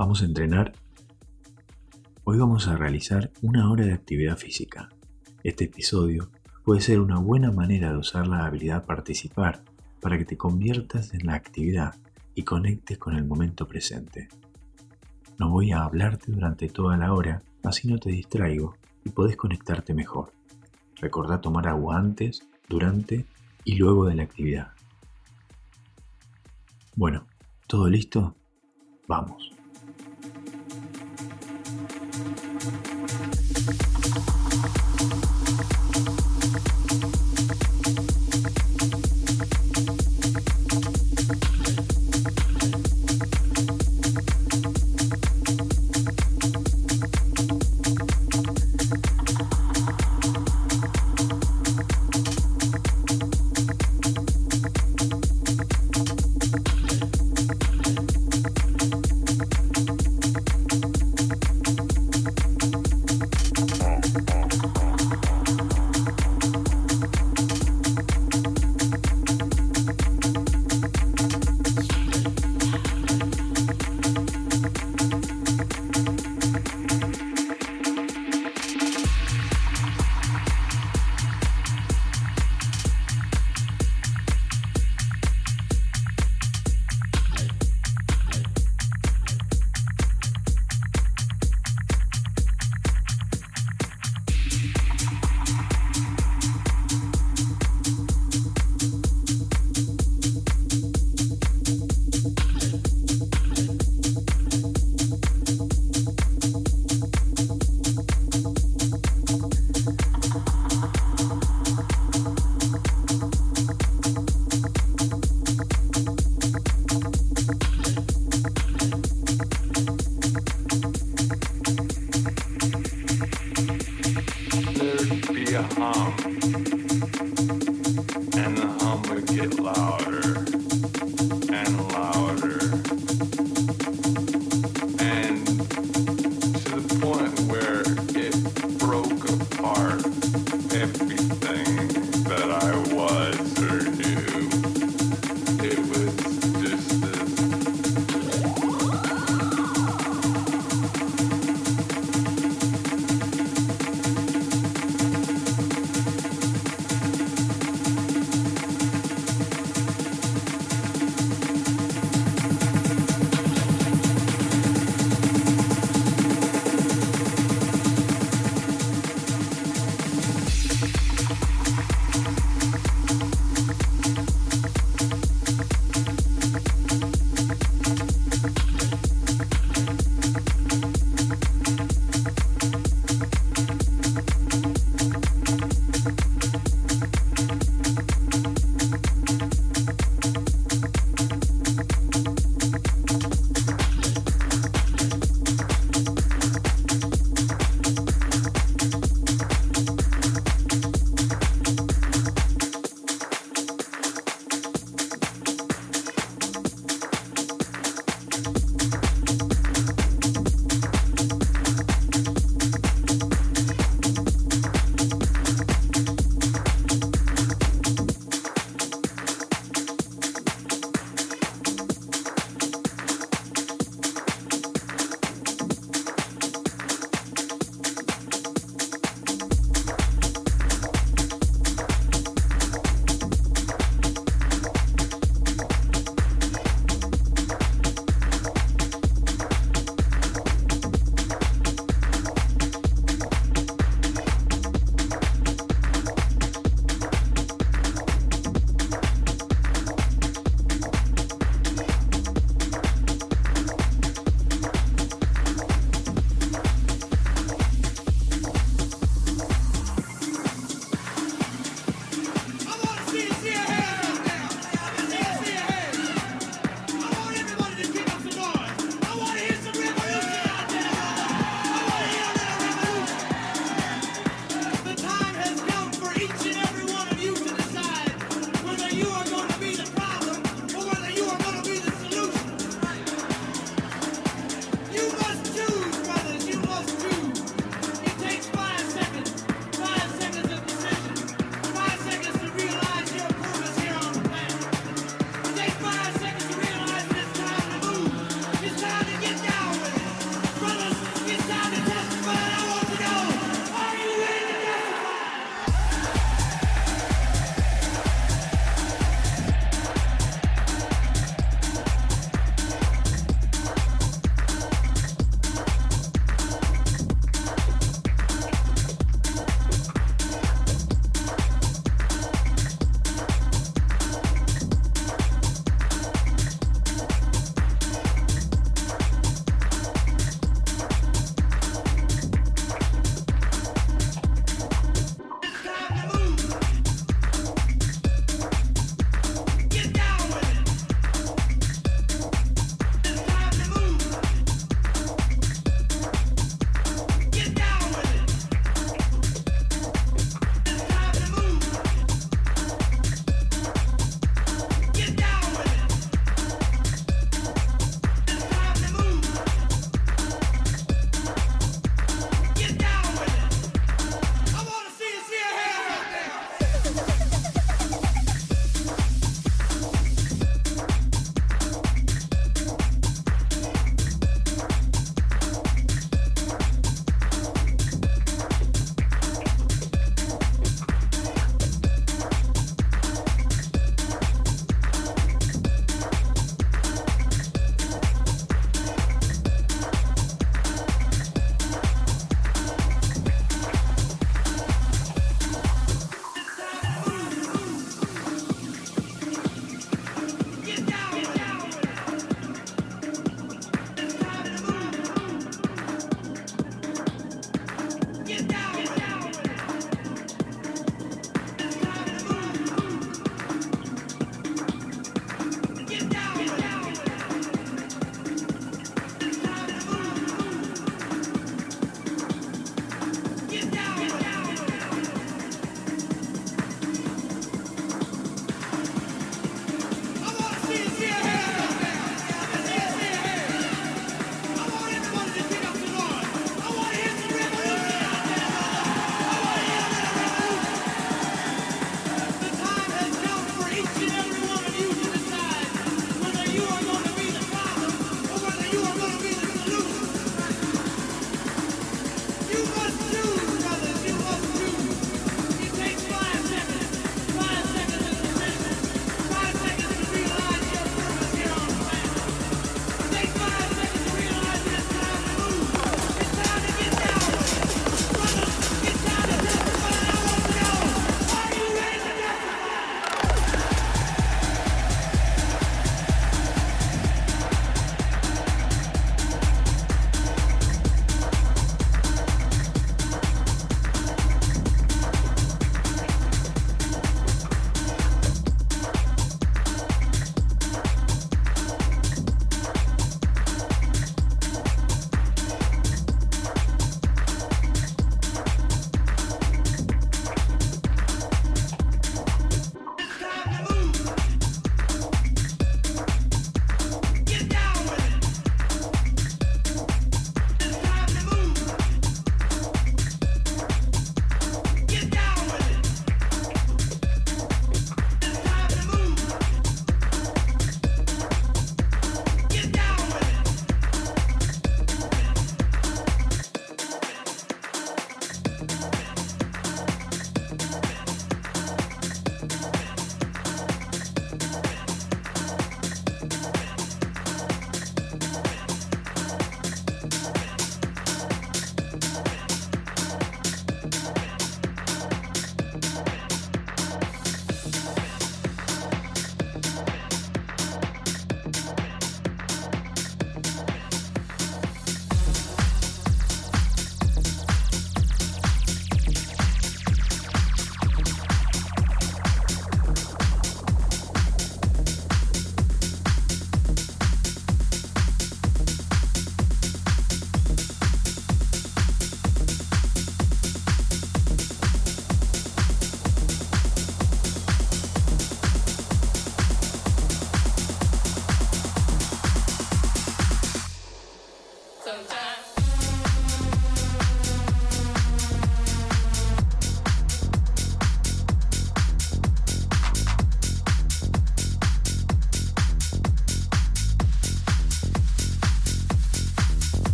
¿Vamos a entrenar? Hoy vamos a realizar una hora de actividad física. Este episodio puede ser una buena manera de usar la habilidad participar para que te conviertas en la actividad y conectes con el momento presente. No voy a hablarte durante toda la hora, así no te distraigo y podés conectarte mejor. Recordá tomar agua antes, durante y luego de la actividad. Bueno, ¿todo listo? Vamos.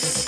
Yes.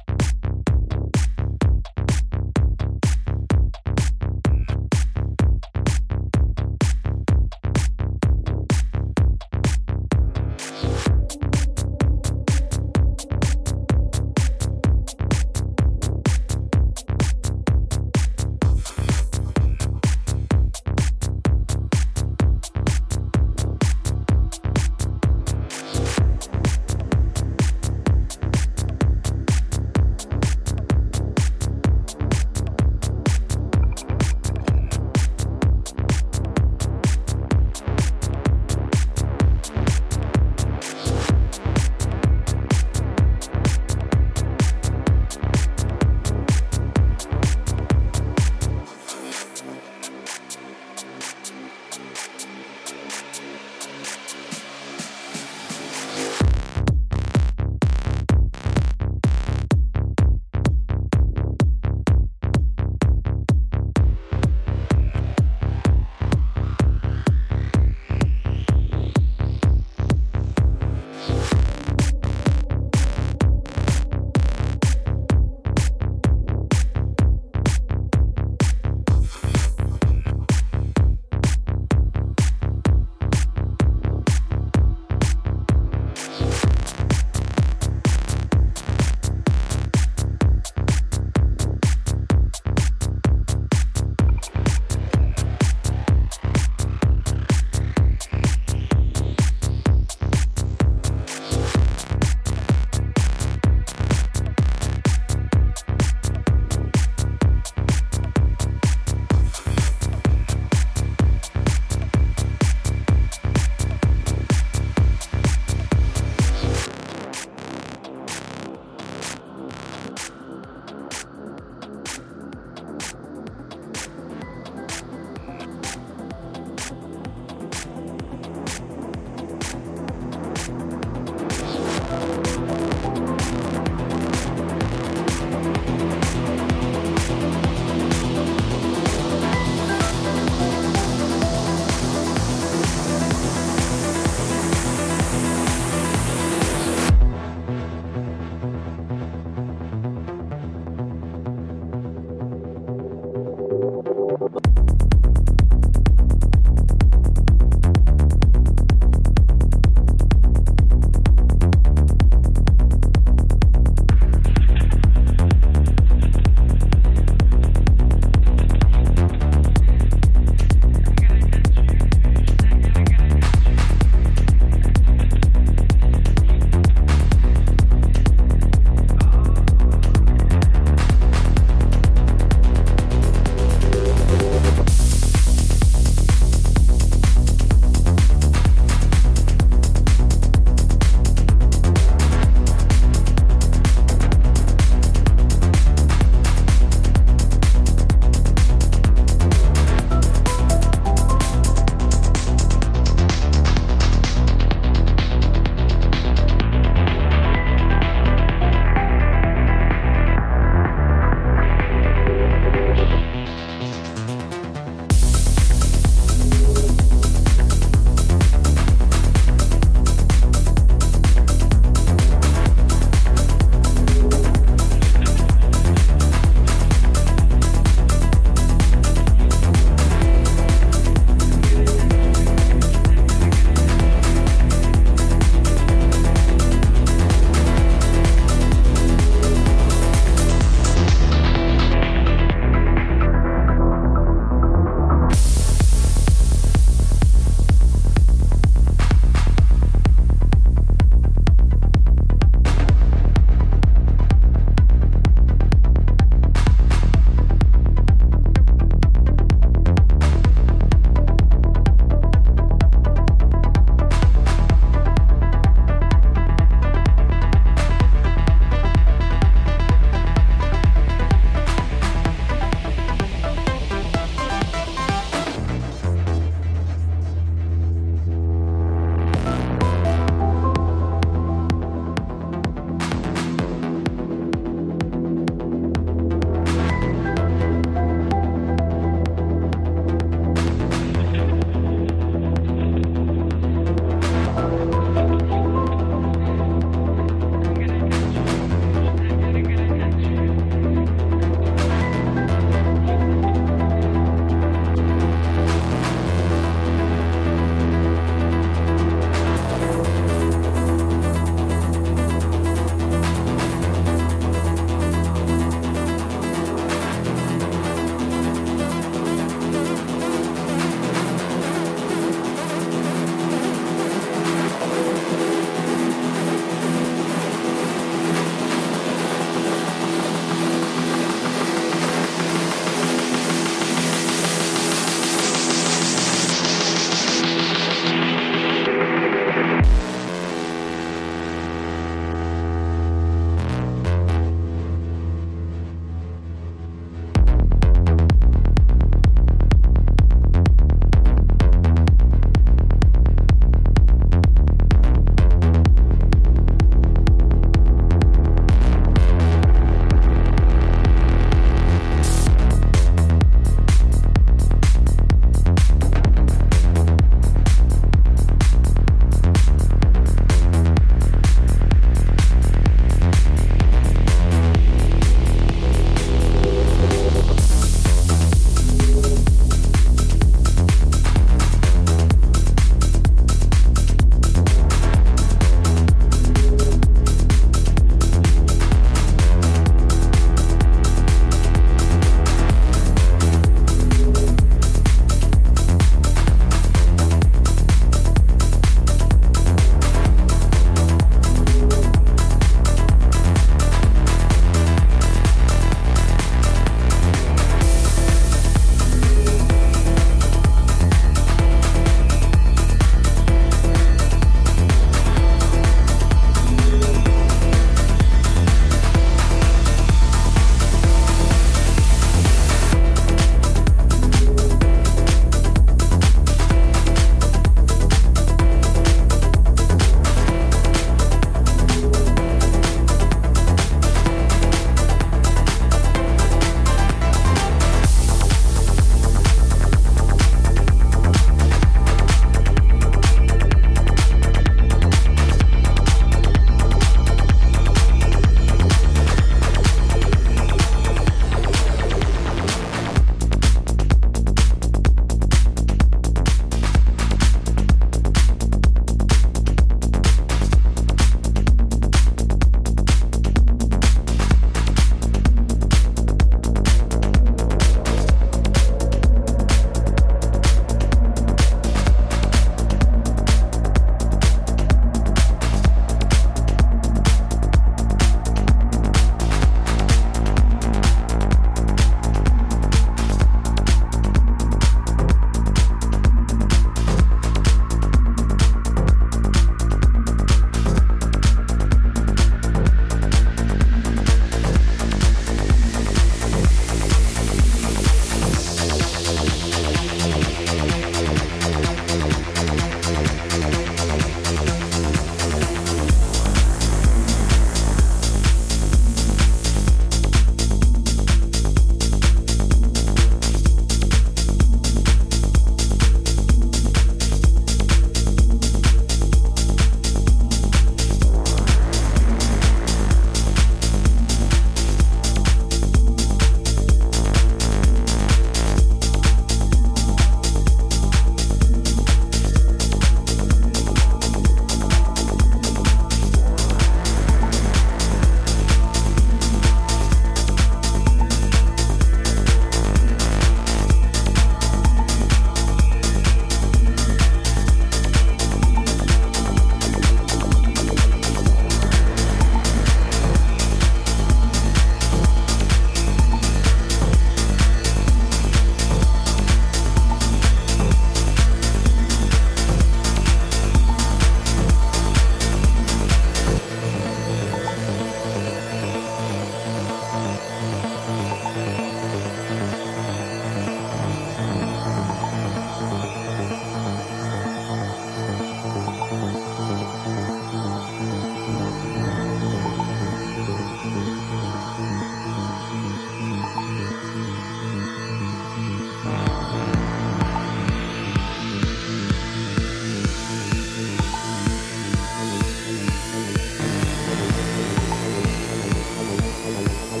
Thank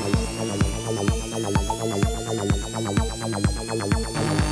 you.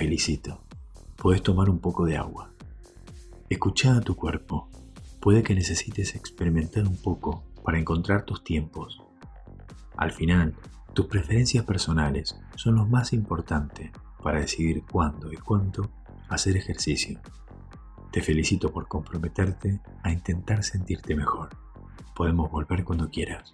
Felicito. Puedes tomar un poco de agua. Escucha a tu cuerpo. Puede que necesites experimentar un poco para encontrar tus tiempos. Al final, tus preferencias personales son lo más importante para decidir cuándo y cuánto hacer ejercicio. Te felicito por comprometerte a intentar sentirte mejor. Podemos volver cuando quieras.